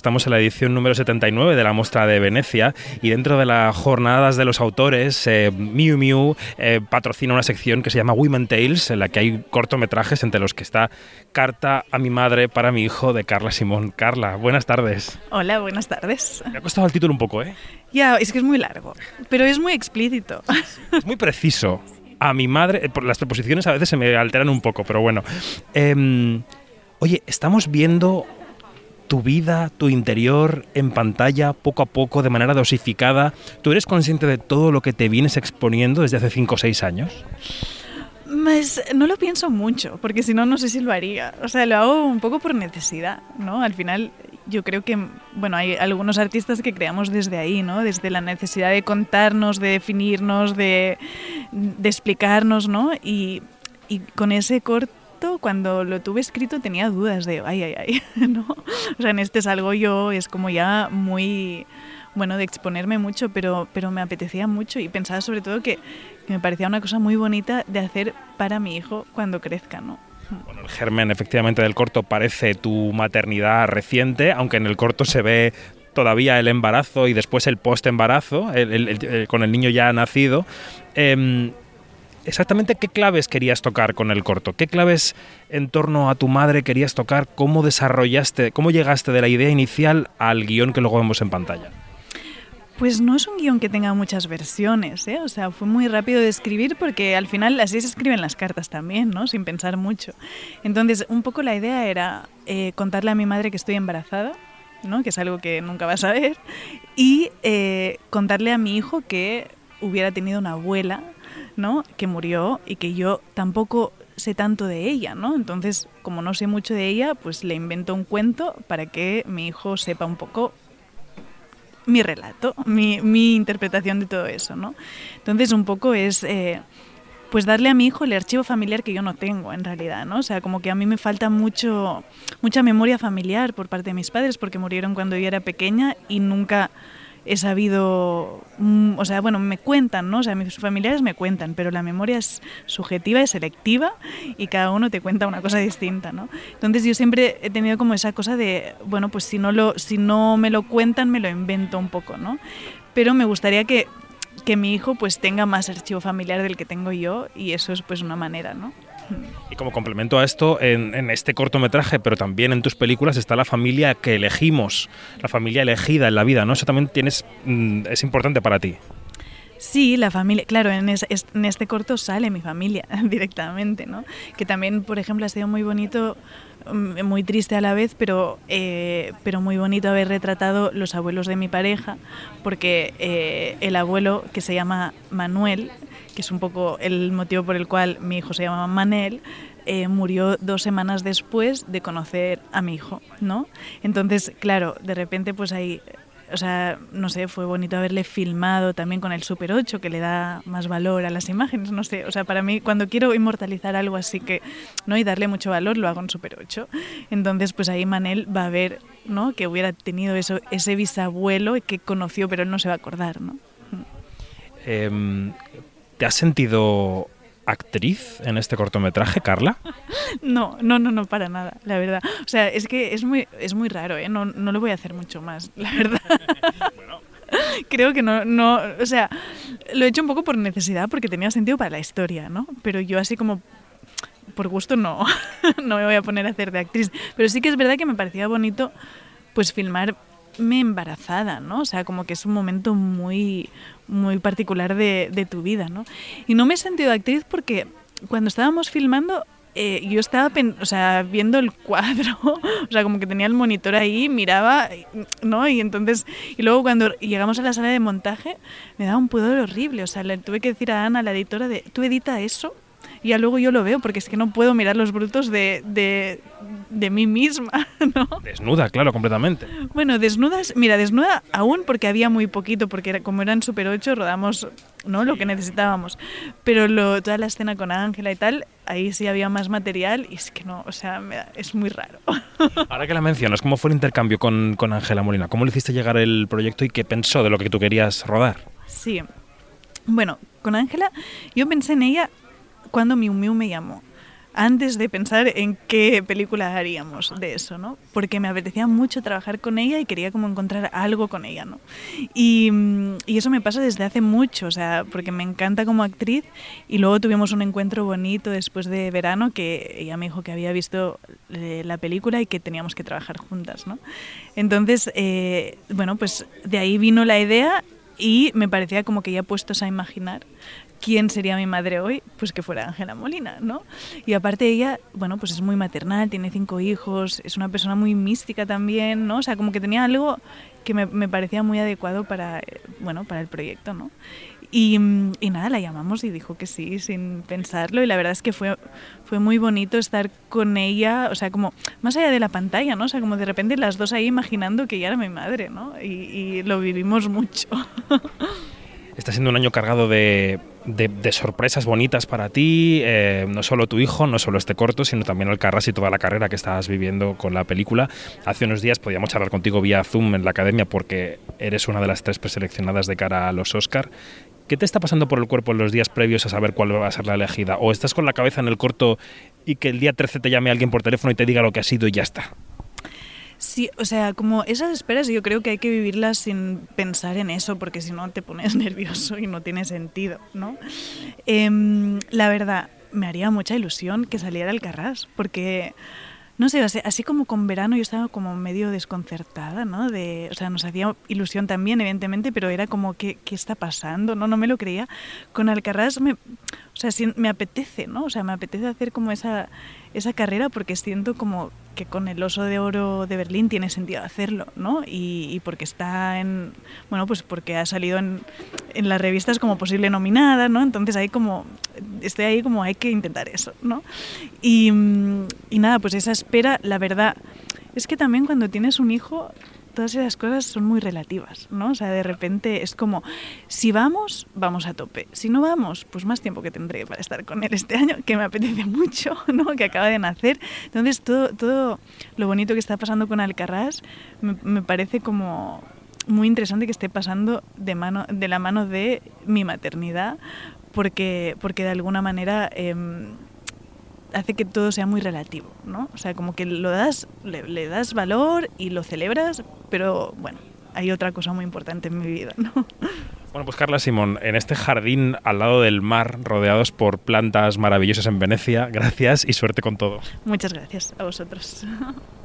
Estamos en la edición número 79 de la Mostra de Venecia y dentro de las jornadas de los autores, eh, Miu Miu eh, patrocina una sección que se llama Women Tales, en la que hay cortometrajes entre los que está Carta a mi madre para mi hijo de Carla Simón. Carla, buenas tardes. Hola, buenas tardes. Me ha costado el título un poco, ¿eh? Ya, es que es muy largo, pero es muy explícito. Es muy preciso. A mi madre, por las preposiciones a veces se me alteran un poco, pero bueno. Em, oye, estamos viendo tu vida, tu interior en pantalla, poco a poco, de manera dosificada. ¿Tú eres consciente de todo lo que te vienes exponiendo desde hace 5 o 6 años? Pues no lo pienso mucho, porque si no, no sé si lo haría. O sea, lo hago un poco por necesidad, ¿no? Al final, yo creo que, bueno, hay algunos artistas que creamos desde ahí, ¿no? Desde la necesidad de contarnos, de definirnos, de, de explicarnos, ¿no? Y, y con ese corte cuando lo tuve escrito tenía dudas de, ay, ay, ay, ¿no? O sea, en este salgo yo, es como ya muy, bueno, de exponerme mucho, pero, pero me apetecía mucho y pensaba sobre todo que, que me parecía una cosa muy bonita de hacer para mi hijo cuando crezca, ¿no? Bueno, el germen efectivamente del corto parece tu maternidad reciente, aunque en el corto se ve todavía el embarazo y después el post-embarazo, con el niño ya nacido. Eh, exactamente qué claves querías tocar con el corto, qué claves en torno a tu madre querías tocar, cómo desarrollaste, cómo llegaste de la idea inicial al guion que luego vemos en pantalla. Pues no es un guion que tenga muchas versiones, ¿eh? o sea, fue muy rápido de escribir porque al final así se escriben las cartas también, ¿no? Sin pensar mucho. Entonces, un poco la idea era eh, contarle a mi madre que estoy embarazada, ¿no? Que es algo que nunca va a saber, y eh, contarle a mi hijo que hubiera tenido una abuela ¿no? que murió y que yo tampoco sé tanto de ella, ¿no? Entonces, como no sé mucho de ella, pues le invento un cuento para que mi hijo sepa un poco mi relato, mi, mi interpretación de todo eso, ¿no? Entonces, un poco es... Eh, pues darle a mi hijo el archivo familiar que yo no tengo en realidad, ¿no? O sea, como que a mí me falta mucho mucha memoria familiar por parte de mis padres porque murieron cuando yo era pequeña y nunca he sabido, mm, o sea, bueno, me cuentan, ¿no? O sea, mis familiares me cuentan, pero la memoria es subjetiva, es selectiva y cada uno te cuenta una cosa distinta, ¿no? Entonces yo siempre he tenido como esa cosa de, bueno, pues si no, lo, si no me lo cuentan, me lo invento un poco, ¿no? Pero me gustaría que, que mi hijo pues tenga más archivo familiar del que tengo yo y eso es pues una manera, ¿no? Y como complemento a esto, en, este cortometraje, pero también en tus películas, está la familia que elegimos, la familia elegida en la vida, ¿no? Eso también tienes, mm, es importante para ti. Sí, la familia, claro, en, este corto sale mi familia directamente, ¿no? Que también, por ejemplo, ha sido muy bonito, mm, muy triste a la vez, pero, eh, pero muy bonito haber retratado los abuelos de mi pareja, porque eh, el abuelo, que se llama Manuel, que es un poco el motivo por el cual mi hijo se llama Manel, eh, murió dos semanas después de conocer a mi hijo, ¿no? Entonces, claro, de repente pues ahí, o sea, no sé, fue bonito haberle filmado también con el Super 8, que le da más valor a las imágenes, no sé, o sea, para mí cuando quiero inmortalizar algo así que, ¿no? Y darle mucho valor, lo hago en Super 8. Entonces, pues ahí Manel va a ver, ¿no? Que hubiera tenido eso, ese bisabuelo que conoció, pero él no se va a acordar, ¿no? Eh, ¿Te has sentido actriz en este cortometraje, Carla? No, no, no, no, para nada, la verdad. O sea, es que es muy, es muy raro, ¿eh? No, no lo voy a hacer mucho más, la verdad. Creo que no, no, o sea, lo he hecho un poco por necesidad, porque tenía sentido para la historia, ¿no? Pero yo así como por gusto no, no me voy a poner a hacer de actriz. Pero sí que es verdad que me parecía bonito, pues filmar me embarazada, ¿no? O sea, como que es un momento muy, muy particular de, de tu vida, ¿no? Y no me he sentido actriz porque cuando estábamos filmando eh, yo estaba o sea, viendo el cuadro, o sea, como que tenía el monitor ahí, miraba, ¿no? Y entonces, y luego cuando llegamos a la sala de montaje, me daba un pudor horrible, o sea, le tuve que decir a Ana, la editora, de, ¿tú edita eso? Y ya luego yo lo veo, porque es que no puedo mirar los brutos de, de, de mí misma, ¿no? Desnuda, claro, completamente. Bueno, desnudas, mira, desnuda aún porque había muy poquito, porque era, como eran Super 8 rodamos ¿no? lo que necesitábamos. Pero lo, toda la escena con Ángela y tal, ahí sí había más material y es que no, o sea, es muy raro. Ahora que la mencionas, ¿cómo fue el intercambio con Ángela Molina? ¿Cómo le hiciste llegar el proyecto y qué pensó de lo que tú querías rodar? Sí. Bueno, con Ángela, yo pensé en ella cuando Miu Miu me llamó. antes de pensar en qué película haríamos de eso, ¿no? Porque me apetecía mucho trabajar con ella y quería como encontrar algo con ella, ¿no? Y, y, eso me pasa desde hace mucho, o sea, porque me encanta como actriz y luego tuvimos un encuentro bonito después de verano que ella me dijo que había visto eh, la película y que teníamos que trabajar juntas, ¿no? Entonces, eh, bueno, pues de ahí vino la idea y me parecía como que ya puestos a imaginar quién sería mi madre hoy, pues que fuera Ángela Molina, ¿no? Y aparte ella, bueno, pues es muy maternal, tiene cinco hijos, es una persona muy mística también, ¿no? O sea, como que tenía algo que me, me parecía muy adecuado para, bueno, para el proyecto, ¿no? Y, y, nada, la llamamos y dijo que sí, sin pensarlo. Y la verdad es que fue, fue muy bonito estar con ella, o sea, como más allá de la pantalla, ¿no? O sea, como de repente las dos ahí imaginando que ella era mi madre, ¿no? Y, y lo vivimos mucho. Está siendo un año cargado de, sorpresas bonitas para ti, eh, no solo tu hijo, no solo este corto, sino también Alcarrás y toda la carrera que estás viviendo con la película. Hace unos días podíamos charlar contigo vía Zoom en la academia porque eres una de las tres preseleccionadas de cara a los Oscar. ¿Qué te está pasando por el cuerpo en los días previos a saber cuál va a ser la elegida? ¿O estás con la cabeza en el corto y que el día 13 te llame alguien por teléfono y te diga lo que ha sido y ya está? Sí, o sea, como esas esperas yo creo que hay que vivirlas sin pensar en eso, porque si no te pones nervioso y no tiene sentido, ¿no? Eh, la verdad, me haría mucha ilusión que saliera el Carras, porque no sé, así como con verano yo estaba como medio desconcertada, ¿no? De, o sea, nos hacía ilusión también, evidentemente, pero era como, ¿qué, qué está pasando? No, no me lo creía. Con Alcarrás me, o sea, sí, me apetece, ¿no? O sea, me apetece hacer como esa, esa carrera porque siento como que con el oso de oro de Berlín tiene sentido hacerlo, ¿no? Y, y porque está en, bueno, pues porque ha salido en, en, las revistas como posible nominada, ¿no? Entonces ahí como, estoy ahí como hay que intentar eso, ¿no? Y, y nada, pues esa espera, la verdad, es que también cuando tienes un hijo todas esas cosas son muy relativas, ¿no? O sea, de repente es como, si vamos, vamos a tope. Si no vamos, pues más tiempo que tendré para estar con él este año, que me apetece mucho, ¿no? Que acaba de nacer. Entonces, todo, todo lo bonito que está pasando con Alcarrás me, me parece como muy interesante que esté pasando de, mano, de la mano de mi maternidad, porque, porque de alguna manera... Eh, hace que todo sea muy relativo, ¿no? O sea, como que lo das, le, le, das valor y lo celebras, pero bueno, hay otra cosa muy importante en mi vida, ¿no? Bueno, pues Carla Simón, en este jardín al lado del mar, rodeados por plantas maravillosas en Venecia, gracias y suerte con todo. Muchas gracias a vosotros.